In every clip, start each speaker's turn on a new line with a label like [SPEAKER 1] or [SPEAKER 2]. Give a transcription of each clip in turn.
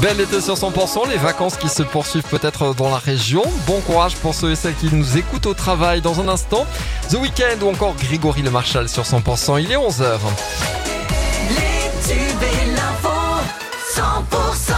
[SPEAKER 1] Bel été sur 100%, les vacances qui se poursuivent peut-être dans la région. Bon courage pour ceux et celles qui nous écoutent au travail dans un instant. The Weekend ou encore Grégory Le Marchal sur 100%, il est 11h.
[SPEAKER 2] Les tubes et l'info, 100%.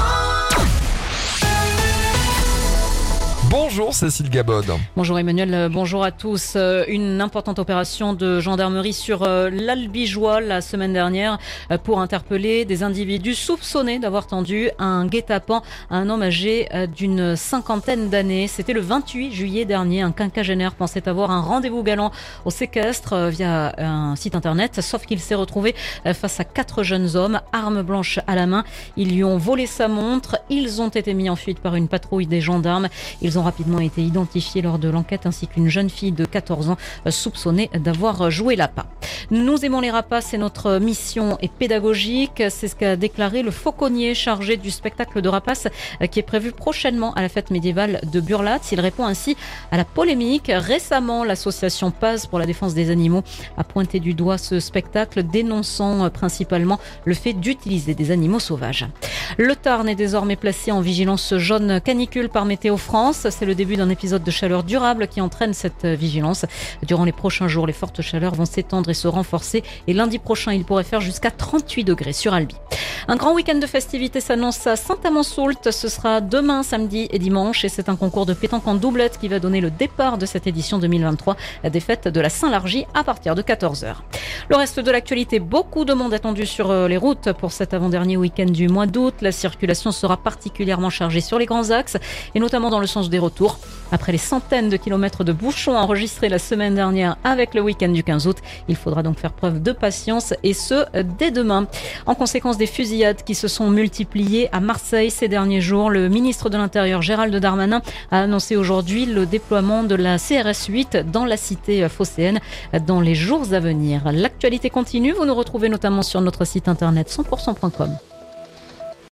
[SPEAKER 1] Bonjour Cécile Gabod.
[SPEAKER 3] Bonjour Emmanuel, euh, bonjour à tous. Euh, Une importante opération de gendarmerie sur euh, l'Albigeois la semaine dernière pour interpeller des individus soupçonnés d'avoir tendu un guet-apens à un homme âgé d'une cinquantaine d'années. C'était le 28 juillet dernier. Un quinquagénaire pensait avoir un rendez-vous galant au séquestre via un site internet, sauf qu'il s'est retrouvé face à quatre jeunes hommes, armes blanches à la main. Ils lui ont volé sa montre. Ils ont été mis en fuite par une patrouille des gendarmes. Ils ont rapidement été identifiés lors de l'enquête ainsi qu'une jeune fille de 14 ans soupçonnée d'avoir joué l'appât. Nous aimons les rapaces et notre mission est pédagogique. C'est ce qu'a déclaré le fauconnier chargé du spectacle de rapaces euh, qui est prévu prochainement à la fête médiévale de Burlat. Il répond ainsi à la polémique. Récemment, l'association Paz pour la défense des animaux a pointé du doigt ce spectacle, dénonçant euh, principalement le fait d'utiliser des animaux sauvages. Le Tarn est désormais placé en vigilance jaune canicule par Météo France. C'est le début d'un épisode de chaleur durable qui entraîne cette euh, vigilance. Durant les prochains jours, les fortes chaleurs vont s'étendre et se Et lundi prochain, il pourrait faire jusqu'à 38 degrés sur Albi. Un grand week-end de festivités s'annonce à Saint-Amand-Soult. Ce sera demain, samedi et dimanche. Et c'est un concours de pétanque en doublette qui va donner le départ de cette édition 2023 des fêtes de la Saint-Largy à partir de 14h. Le reste de l'actualité, beaucoup de monde attendu sur euh, les routes pour cet avant-dernier week-end du mois d'août. La circulation sera particulièrement chargée sur les grands axes et notamment dans le sens des retours. Après les centaines de kilomètres de bouchons enregistrés la semaine dernière avec le week-end du 15 août, il faudra donc faire preuve de patience et ce, dès demain. En conséquence des qui se sont multipliées à Marseille ces derniers jours, le ministre de l'Intérieur Gérald Darmanin a annoncé aujourd'hui le déploiement de la CRS 8 dans la cité phocéenne dans les jours à venir. L'actualité continue, vous nous retrouvez notamment sur notre site internet 100%.com.